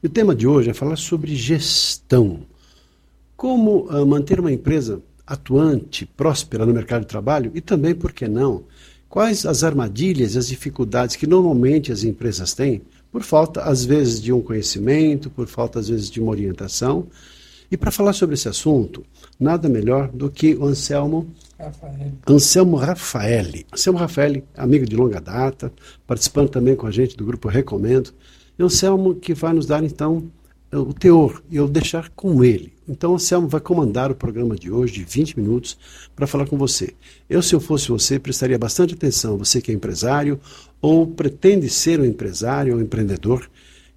E o tema de hoje é falar sobre gestão. Como uh, manter uma empresa atuante, próspera no mercado de trabalho e também, por que não, quais as armadilhas e as dificuldades que normalmente as empresas têm por falta, às vezes, de um conhecimento, por falta, às vezes, de uma orientação. E para falar sobre esse assunto, nada melhor do que o Anselmo Rafael. Anselmo Rafaeli. Anselmo Rafaeli, amigo de longa data, participando também com a gente do grupo Recomendo. Anselmo que vai nos dar então o teor e eu deixar com ele. Então, Anselmo vai comandar o programa de hoje de 20 minutos para falar com você. Eu, se eu fosse você, prestaria bastante atenção, você que é empresário ou pretende ser um empresário ou um empreendedor.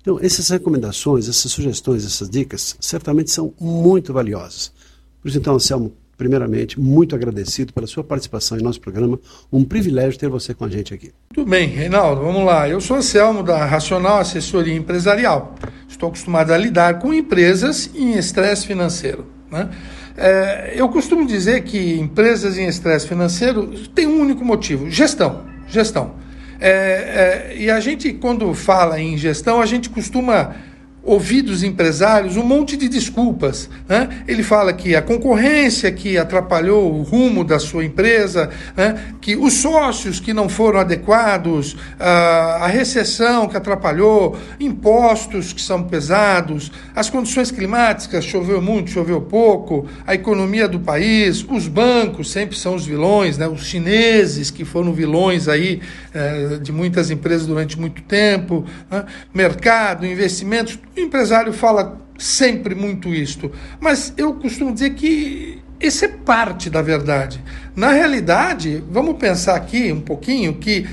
Então, essas recomendações, essas sugestões, essas dicas, certamente são muito valiosas. Por isso, então, Anselmo, primeiramente, muito agradecido pela sua participação em nosso programa. Um privilégio ter você com a gente aqui. Tudo bem, Reinaldo, vamos lá. Eu sou Anselmo da Racional Assessoria Empresarial. Estou acostumado a lidar com empresas em estresse financeiro. Né? É, eu costumo dizer que empresas em estresse financeiro têm um único motivo: gestão. Gestão. É, é, e a gente, quando fala em gestão, a gente costuma ouvir dos empresários um monte de desculpas. Né? Ele fala que a concorrência que atrapalhou o rumo da sua empresa, né? que os sócios que não foram adequados, a recessão que atrapalhou, impostos que são pesados, as condições climáticas, choveu muito, choveu pouco, a economia do país, os bancos sempre são os vilões, né? os chineses que foram vilões aí eh, de muitas empresas durante muito tempo, né? mercado, investimentos, o empresário fala sempre muito isto, mas eu costumo dizer que esse é parte da verdade. Na realidade, vamos pensar aqui um pouquinho que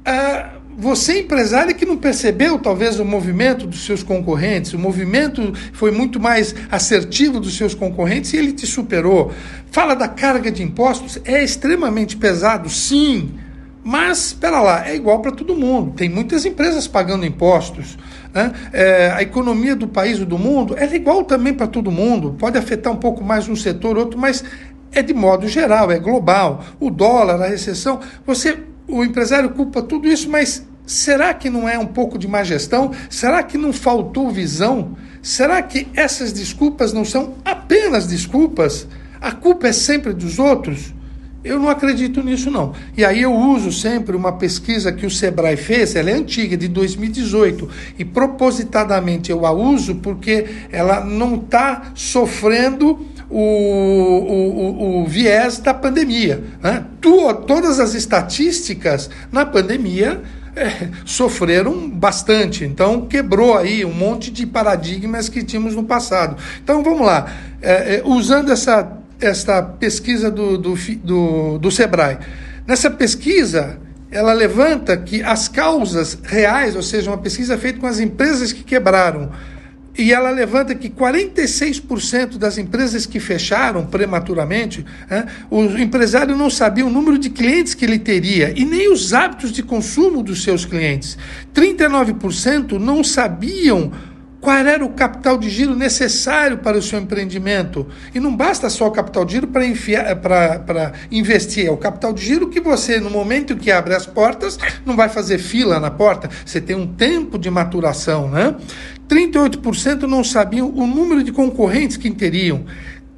uh, você, empresário, que não percebeu talvez o movimento dos seus concorrentes, o movimento foi muito mais assertivo dos seus concorrentes e ele te superou. Fala da carga de impostos, é extremamente pesado, sim. Mas, espera lá, é igual para todo mundo. Tem muitas empresas pagando impostos. Né? É, a economia do país ou do mundo é igual também para todo mundo. Pode afetar um pouco mais um setor, outro, mas é de modo geral, é global. O dólar, a recessão, você, o empresário culpa tudo isso, mas será que não é um pouco de má gestão? Será que não faltou visão? Será que essas desculpas não são apenas desculpas? A culpa é sempre dos outros? Eu não acredito nisso, não. E aí eu uso sempre uma pesquisa que o Sebrae fez, ela é antiga, de 2018, e propositadamente eu a uso porque ela não está sofrendo o, o, o, o, viés da pandemia. Né? Tu, todas as estatísticas na pandemia é, sofreram bastante. Então, quebrou aí um monte de paradigmas que tínhamos no passado. Então, vamos lá. É, é, usando essa esta pesquisa do, do, do, do Sebrae. Nessa pesquisa, ela levanta que as causas reais, ou seja, uma pesquisa feita com as empresas que quebraram, e ela levanta que 46% das empresas que fecharam prematuramente, né, o empresário não sabia o número de clientes que ele teria e nem os hábitos de consumo dos seus clientes. 39% não sabiam qual era o capital de giro necessário para o seu empreendimento? E não basta só o capital de giro para investir, é o capital de giro que você, no momento que abre as portas, não vai fazer fila na porta, você tem um tempo de maturação. Né? 38% não sabiam o número de concorrentes que teriam.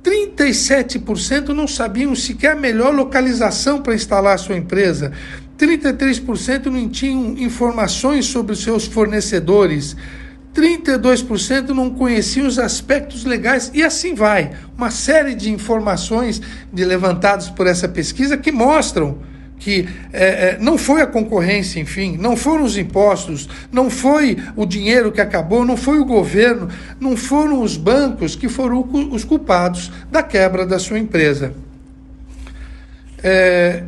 37% não sabiam sequer a melhor localização para instalar a sua empresa. 33% não tinham informações sobre os seus fornecedores. 32% não conheciam os aspectos legais e assim vai. Uma série de informações de, levantadas por essa pesquisa que mostram que é, é, não foi a concorrência, enfim, não foram os impostos, não foi o dinheiro que acabou, não foi o governo, não foram os bancos que foram os culpados da quebra da sua empresa. É,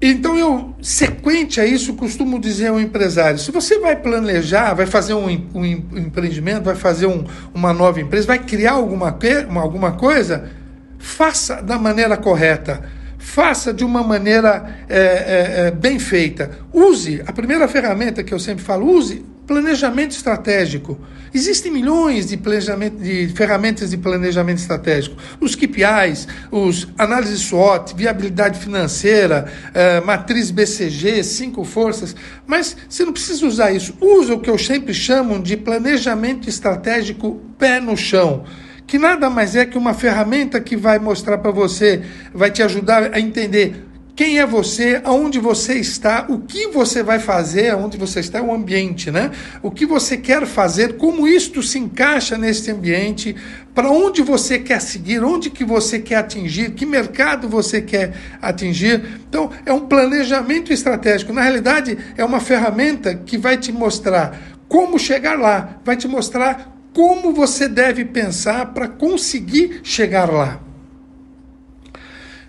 Então eu, sequente a isso, costumo dizer ao empresário: se você vai planejar, vai fazer um, um empreendimento, vai fazer um, uma nova empresa, vai criar alguma, alguma coisa, faça da maneira correta faça de uma maneira é, é, é, bem feita. Use, a primeira ferramenta que eu sempre falo, use planejamento estratégico. Existem milhões de, de ferramentas de planejamento estratégico. Os KPIs, os análises SWOT, viabilidade financeira, é, matriz BCG, cinco forças. Mas você não precisa usar isso. Usa o que eu sempre chamo de planejamento estratégico pé no chão que nada mais é que uma ferramenta que vai mostrar para você, vai te ajudar a entender quem é você, aonde você está, o que você vai fazer, aonde você está, o ambiente, né? O que você quer fazer, como isto se encaixa nesse ambiente, para onde você quer seguir, onde que você quer atingir, que mercado você quer atingir. Então, é um planejamento estratégico. Na realidade, é uma ferramenta que vai te mostrar como chegar lá, vai te mostrar como você deve pensar para conseguir chegar lá.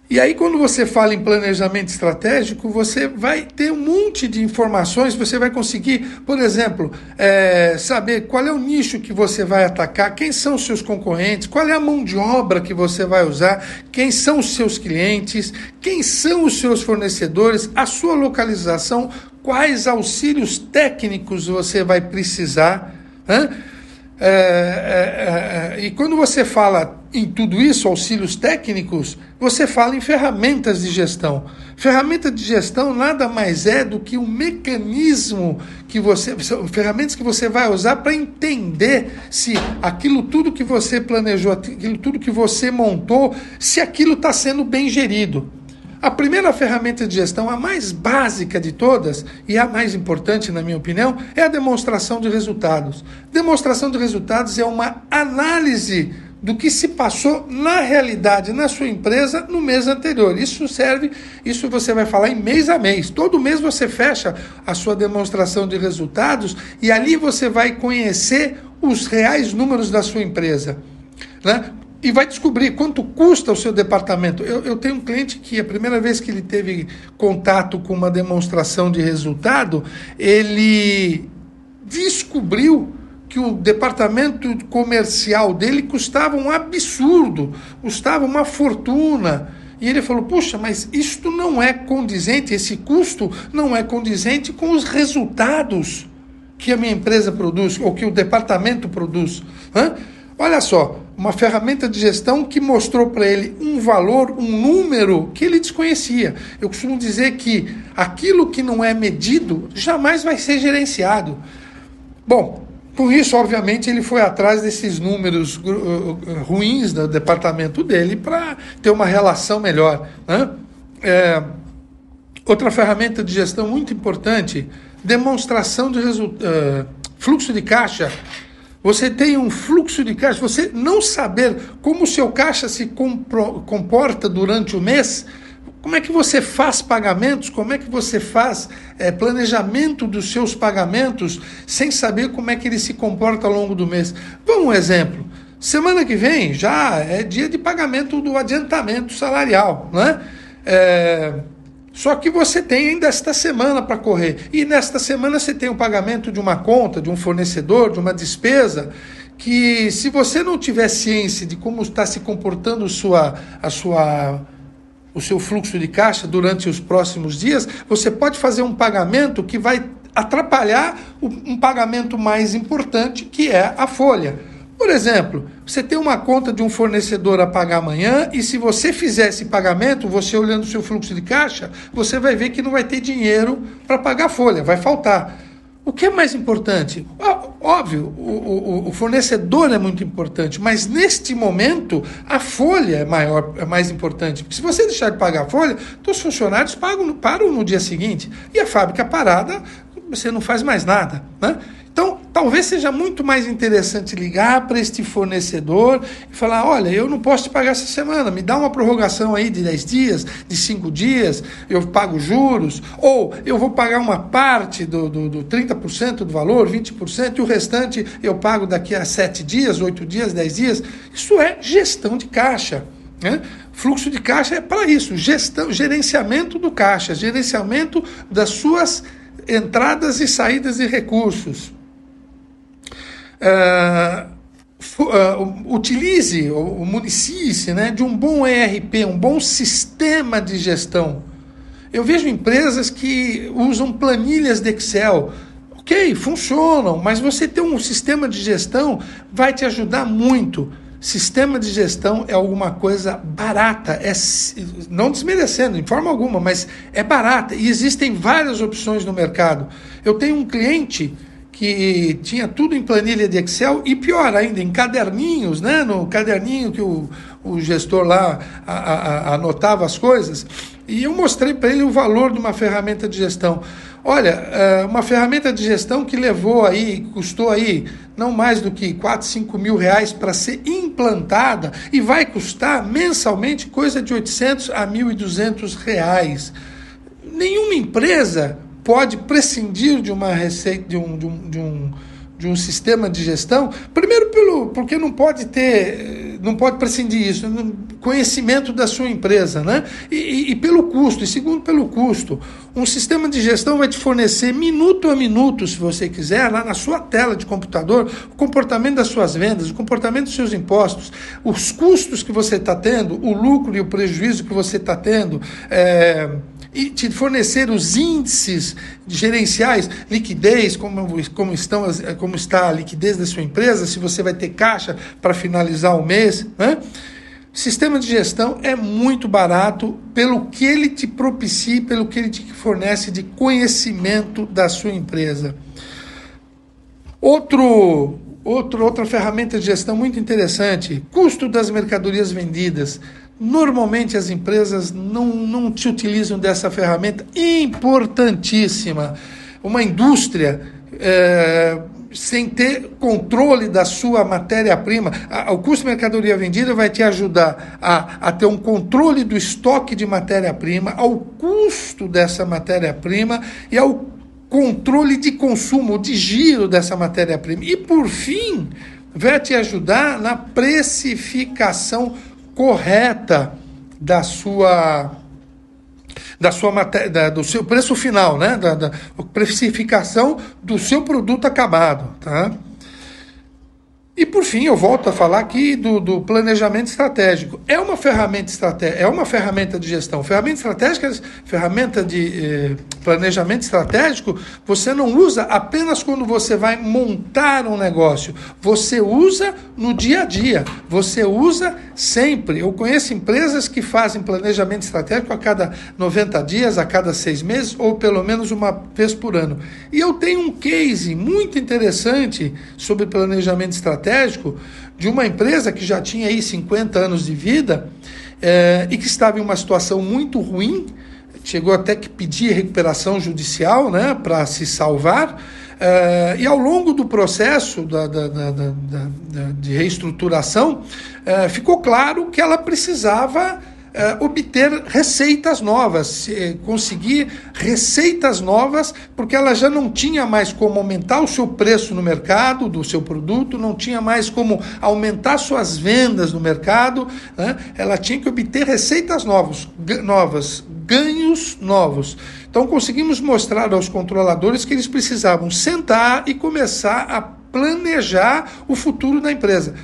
E aí, quando você fala em planejamento estratégico, você vai ter um monte de informações, você vai conseguir, por exemplo, é, saber qual é o nicho que você vai atacar, quem são os seus concorrentes, qual é a mão de obra que você vai usar, quem são os seus clientes, quem são os seus fornecedores, a sua localização, quais auxílios técnicos você vai precisar. Né? É, é, é, e quando você fala em tudo isso, auxílios técnicos, você fala em ferramentas de gestão. Ferramenta de gestão nada mais é do que um mecanismo que você, ferramentas que você vai usar para entender se aquilo tudo que você planejou, aquilo tudo que você montou, se aquilo está sendo bem gerido. A primeira ferramenta de gestão, a mais básica de todas e a mais importante, na minha opinião, é a demonstração de resultados. Demonstração de resultados é uma análise do que se passou na realidade na sua empresa no mês anterior. Isso serve, isso você vai falar em mês a mês. Todo mês você fecha a sua demonstração de resultados e ali você vai conhecer os reais números da sua empresa. Né? E vai descobrir quanto custa o seu departamento. Eu, eu, tenho um cliente que a primeira vez que ele teve contato com uma demonstração de resultado, ele descobriu que o departamento comercial dele custava um absurdo, custava uma fortuna. E ele falou: Puxa, mas isto não é condizente, esse custo não é condizente com os resultados que a minha empresa produz, ou que o departamento produz. Hã? Olha só, uma ferramenta de gestão que mostrou para ele um valor, um número que ele desconhecia. Eu costumo dizer que aquilo que não é medido jamais vai ser gerenciado. Bom, com isso, obviamente, ele foi atrás desses números uh, uh, ruins do departamento dele para ter uma relação melhor. Né? É, outra ferramenta de gestão muito importante, demonstração de uh, fluxo de caixa você tem um fluxo de caixa, você não saber como o seu caixa se comporta durante o mês, como é que você faz pagamentos, como é que você faz é, planejamento dos seus pagamentos sem saber como é que ele se comporta ao longo do mês. Vamos um exemplo. Semana que vem já é dia de pagamento do adiantamento salarial, né? É, só que você tem ainda esta semana para correr. E nesta semana você tem o pagamento de uma conta, de um fornecedor, de uma despesa, que se você não tiver ciência de como está se comportando sua, a sua, o seu fluxo de caixa durante os próximos dias, você pode fazer um pagamento que vai atrapalhar um pagamento mais importante, que é a folha. Por exemplo, você tem uma conta de um fornecedor a pagar amanhã e se você fizer esse pagamento, você olhando o seu fluxo de caixa, você vai ver que não vai ter dinheiro para pagar a folha, vai faltar. O que é mais importante? Óbvio, o, o, o, fornecedor é muito importante, mas neste momento a folha é, maior, é mais importante. Porque se você deixar de pagar a folha, os funcionários pagam, param no dia seguinte. E a fábrica parada, você não faz mais nada. Né? Então, talvez seja muito mais interessante ligar para este fornecedor e falar: olha, eu não posso te pagar essa semana, me dá uma prorrogação aí de 10 dias, de 5 dias, eu pago juros, ou eu vou pagar uma parte do, do, do 30% do valor, 20%, e o restante eu pago daqui a 7 dias, 8 dias, 10 dias. Isso é gestão de caixa. Né? Fluxo de caixa é para isso, gestão, gerenciamento do caixa, gerenciamento das suas entradas e saídas de recursos. Uh, utilize o, municie-se né, de um bom ERP, um bom sistema de gestão. Eu vejo empresas que usam planilhas de Excel. Ok, funcionam, mas você ter um sistema de gestão vai te ajudar muito. Sistema de gestão é alguma coisa barata, é, não desmerecendo de forma alguma, mas é barata e existem várias opções no mercado. Eu tenho um cliente que tinha tudo em planilha de Excel e pior ainda, em caderninhos, né? no caderninho que o, o gestor lá a, a, a, anotava as coisas. E eu mostrei para ele o valor de uma ferramenta de gestão. Olha, é, uma ferramenta de gestão que levou aí, custou aí não mais do que 4, 5 mil reais para ser implantada e vai custar mensalmente coisa de 800 a 1.200 reais. Nenhuma empresa pode prescindir de uma receita, de um, de um, de um, de um sistema de gestão, primeiro pelo, porque não pode ter, não pode prescindir disso, conhecimento da sua empresa, né? E, e, e, pelo custo, e segundo pelo custo. Um sistema de gestão vai te fornecer minuto a minuto, se você quiser, lá na sua tela de computador, o comportamento das suas vendas, o comportamento dos seus impostos, os custos que você está tendo, o lucro e o prejuízo que você está tendo. É e te fornecer os índices gerenciais, liquidez, como, como, estão, como está a liquidez da sua empresa, se você vai ter caixa para finalizar o mês. Né? Sistema de gestão é muito barato pelo que ele te propicia, pelo que ele te fornece de conhecimento da sua empresa. Outro, outro, outra ferramenta de gestão muito interessante: custo das mercadorias vendidas. Normalmente as empresas não, não te utilizam dessa ferramenta importantíssima. Uma indústria é, sem ter controle da sua matéria-prima, o custo de mercadoria vendida vai te ajudar a, a ter um controle do estoque de matéria-prima, ao custo dessa matéria-prima e ao controle de consumo, de giro dessa matéria-prima. E por fim, vai te ajudar na precificação correta da sua da sua matéria, do seu preço final, né? Da, da precificação do seu produto acabado, tá? E por fim, eu volto a falar aqui do, do planejamento estratégico. É uma ferramenta estratégica, é uma ferramenta de gestão. Ferramenta estratégica, ferramenta de eh, planejamento estratégico, você não usa apenas quando você vai montar um negócio. Você usa no dia a dia. Você usa sempre. Eu conheço empresas que fazem planejamento estratégico a cada 90 dias, a cada seis meses, ou pelo menos uma vez por ano. E eu tenho um case muito interessante sobre planejamento estratégico estratégico de uma empresa que já tinha aí 50 anos de vida é, e que estava em uma situação muito ruim, chegou até que pedir recuperação judicial né, para se salvar. É, e ao longo do processo da, da, da, de reestruturação, é, ficou claro que ela precisava uh, obter receitas novas, uh, conseguir receitas novas, porque ela já não tinha mais como aumentar o seu preço no mercado do seu produto, não tinha mais como aumentar suas vendas no mercado, né? ela tinha que obter receitas novas, novas, ganhos novos. Então conseguimos mostrar aos controladores que eles precisavam sentar e começar a planejar o futuro da empresa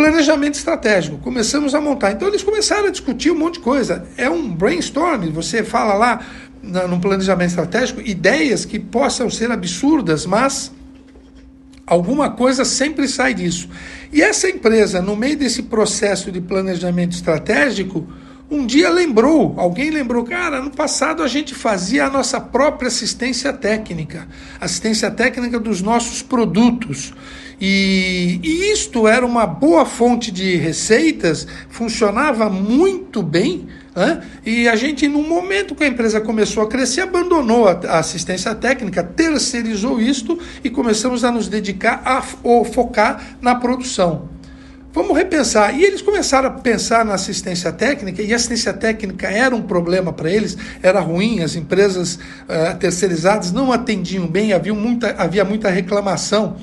planejamento estratégico. Começamos a montar. Então eles começaram a discutir um monte de coisa. É um brainstorm, você fala lá no planejamento estratégico ideias que possam ser absurdas, mas alguma coisa sempre sai disso. E essa empresa, no meio desse processo de planejamento estratégico, um dia lembrou, alguém lembrou, cara, no passado a gente fazia a nossa própria assistência técnica, assistência técnica dos nossos produtos. E, e isto era uma boa fonte de receitas, funcionava muito bem. Né? E a gente, no momento que a empresa começou a crescer, abandonou a, assistência técnica, terceirizou isto e começamos a nos dedicar a focar na produção. Vamos repensar. E eles começaram a pensar na assistência técnica, e a assistência técnica era um problema para eles, era ruim, as empresas uh, terceirizadas não atendiam bem, havia muita, havia muita reclamação.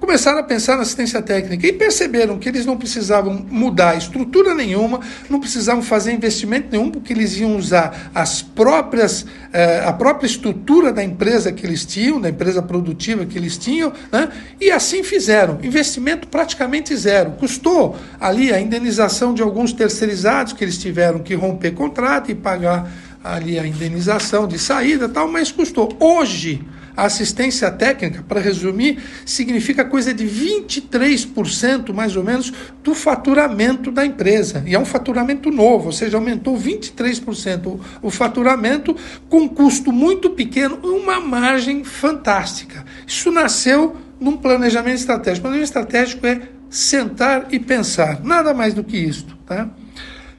Começaram a pensar na assistência técnica e perceberam que eles não precisavam mudar estrutura nenhuma, não precisavam fazer investimento nenhum, porque eles iam usar as próprias, eh, a própria estrutura da empresa que eles tinham, da empresa produtiva que eles tinham, né? e assim fizeram. Investimento praticamente zero. Custou ali a indenização de alguns terceirizados que eles tiveram que romper contrato e pagar ali a indenização de saída tal, mas custou. Hoje, a assistência técnica, para resumir, significa coisa de 23% mais ou menos do faturamento da empresa. E é um faturamento novo, ou seja, aumentou 23% o faturamento com custo muito pequeno e uma margem fantástica. Isso nasceu num planejamento estratégico. O planejamento estratégico é sentar e pensar, nada mais do que isso. Tá?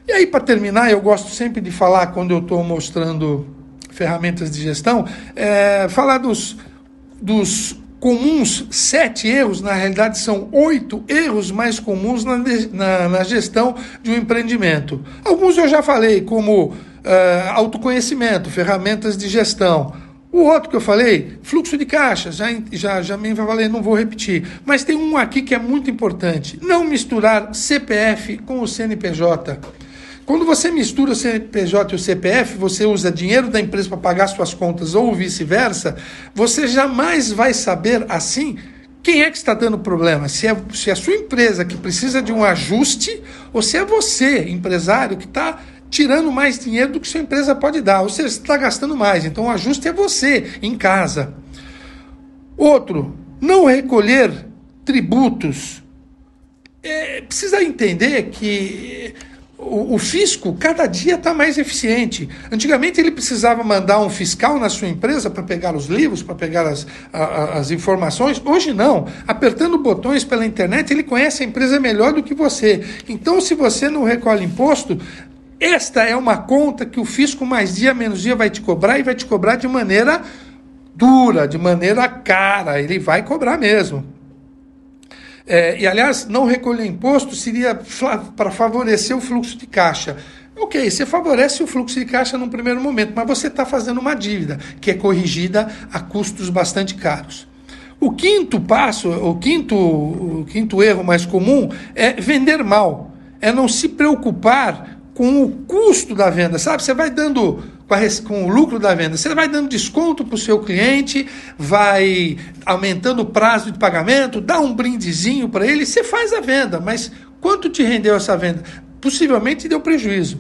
E aí, para terminar, eu gosto sempre de falar, quando eu estou mostrando ferramentas de gestão, é, falar dos, dos comuns sete erros, na realidade são oito erros mais comuns na, na, na, gestão de um empreendimento. Alguns eu já falei, como uh, autoconhecimento, ferramentas de gestão. O outro que eu falei, fluxo de caixa, já, já, já me falei, não vou repetir. Mas tem um aqui que é muito importante: não misturar CPF com o CNPJ. Quando você mistura o CNPJ e o CPF, você usa dinheiro da empresa para pagar suas contas ou vice-versa, você jamais vai saber assim quem é que está dando problema. Se é, se é a sua empresa que precisa de um ajuste ou se é você, empresário, que está tirando mais dinheiro do que sua empresa pode dar. Ou seja, você está gastando mais. Então o ajuste é você, em casa. Outro, não recolher tributos. É, precisa entender que o, o, fisco cada dia está mais eficiente. Antigamente ele precisava mandar um fiscal na sua empresa para pegar os livros, para pegar as, a, as informações. Hoje não. Apertando botões pela internet, ele conhece a empresa melhor do que você. Então, se você não recolhe imposto, esta é uma conta que o fisco mais dia menos dia vai te cobrar e vai te cobrar de maneira dura, de maneira cara. Ele vai cobrar mesmo. É, e, aliás, não recolher imposto seria para favorecer o fluxo de caixa. Ok, você favorece o fluxo de caixa num primeiro momento, mas você está fazendo uma dívida que é corrigida a custos bastante caros. O quinto passo, o quinto, o quinto erro mais comum é vender mal, é não se preocupar com o custo da venda, sabe? Você vai dando com o lucro da venda. Você vai dando desconto para o seu cliente, vai aumentando o prazo de pagamento, dá um brindezinho para ele, você faz a venda, mas quanto te rendeu essa venda? Possivelmente deu prejuízo.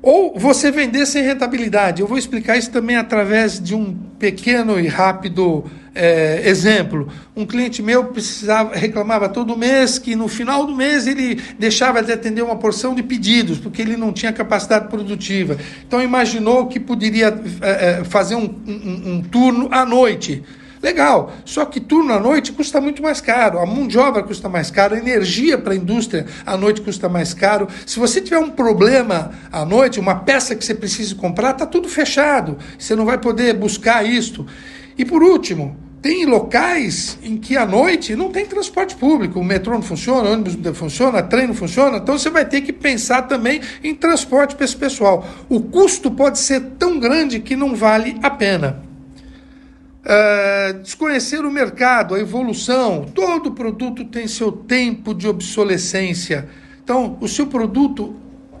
Ou você vender sem rentabilidade. Eu vou explicar isso também através de um pequeno e rápido é, exemplo. Um cliente meu precisava, reclamava todo mês que no final do mês ele deixava de atender uma porção de pedidos, porque ele não tinha capacidade produtiva. Então imaginou que poderia é, é fazer um, um, um turno à noite. Legal, só que turno à noite custa muito mais caro, a mão de obra custa mais caro, a energia para a indústria à noite custa mais caro. Se você tiver um problema à noite, uma peça que você precisa comprar, está tudo fechado, você não vai poder buscar isto. E por último, tem locais em que à noite não tem transporte público, o metrô não funciona, o ônibus não funciona, trem não funciona, então você vai ter que pensar também em transporte para esse pessoal. O custo pode ser tão grande que não vale a pena. Uh, desconhecer o mercado, a evolução. Todo produto tem seu tempo de obsolescência. Então, o seu produto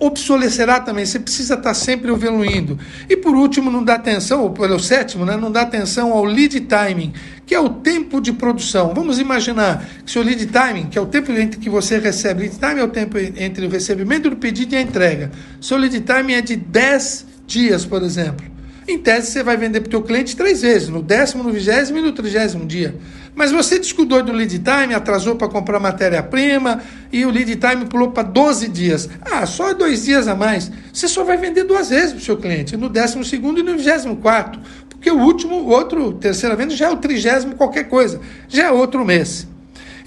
obsolecerá também. Você precisa estar sempre evoluindo. E por último, não dá atenção, ou pelo sétimo, né, não dá atenção ao lead timing, que é o tempo de produção. Vamos imaginar que seu lead timing, que é o tempo entre que você recebe, lead time é o tempo entre o recebimento do pedido e a entrega. Seu lead time é de 10 dias, por exemplo. Em tese, você vai vender para o teu cliente três vezes, no décimo, no vigésimo e no trigésimo dia. Mas você descuidou do lead time, atrasou para comprar matéria-prima e o lead time pulou para 12 dias. Ah, só dois dias a mais. Você só vai vender duas vezes para o seu cliente, no décimo segundo e no vigésimo quarto. Porque o último, o outro, terceira venda, já é o trigésimo qualquer coisa. Já é outro mês.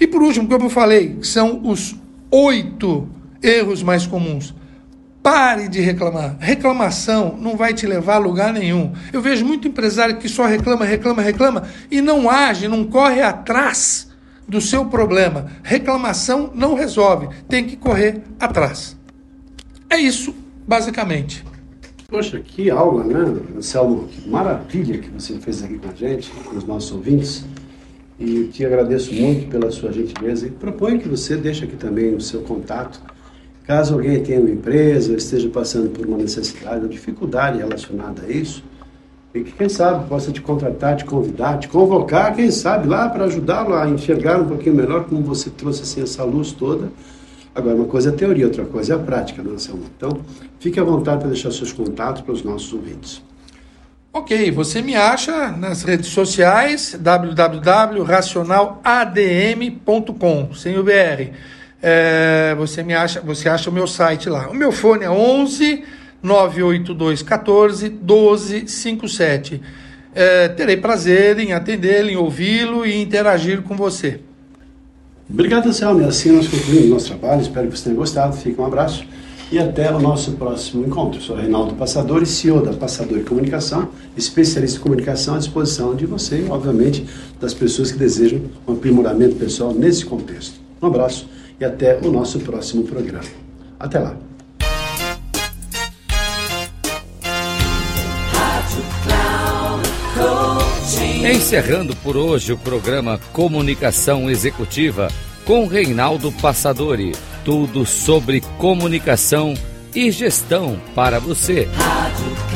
E por último, como eu falei, são os oito erros mais comuns. Pare de reclamar. Reclamação não vai te levar a lugar nenhum. Eu vejo muito empresário que só reclama, reclama, reclama e não age, não corre atrás do seu problema. Reclamação não resolve, tem que correr atrás. É isso, basicamente. Poxa, que aula, né, Anselmo? Que maravilha que você fez aqui com a gente, com os nossos ouvintes. e te agradeço muito pela sua gentileza e proponho que você deixe aqui também o seu contato. Caso alguém tenha uma empresa, esteja passando por uma necessidade ou dificuldade relacionada a isso, e que quem sabe possa te contratar, te convidar, te convocar, quem sabe lá para ajudá-lo a enxergar um pouquinho melhor como você trouxe assim essa luz toda. Agora, uma coisa é a teoria, outra coisa é a prática, não é, Então, fique à vontade para deixar seus contatos para os nossos ouvintes. Ok, você me acha nas redes sociais www.racionaladm.com, sem o BR. É, você me acha, você acha o meu site lá. O meu fone é 11 982 14 1257. É, terei prazer em atendê-lo, em ouvi-lo e interagir com você. Obrigado, Anselmo. E assim nós concluímos nosso trabalho. Espero que você tenha gostado. Fique um abraço e até o nosso próximo encontro. Sou Reinaldo Passador, CEO da Passador Comunicação, especialista em comunicação à disposição de você e, obviamente, das pessoas que desejam um aprimoramento pessoal nesse contexto. Um abraço e até o nosso próximo programa. Até lá. Encerrando por hoje o programa Comunicação Executiva com Reinaldo Passadori. Tudo sobre comunicação e gestão para você. Rádio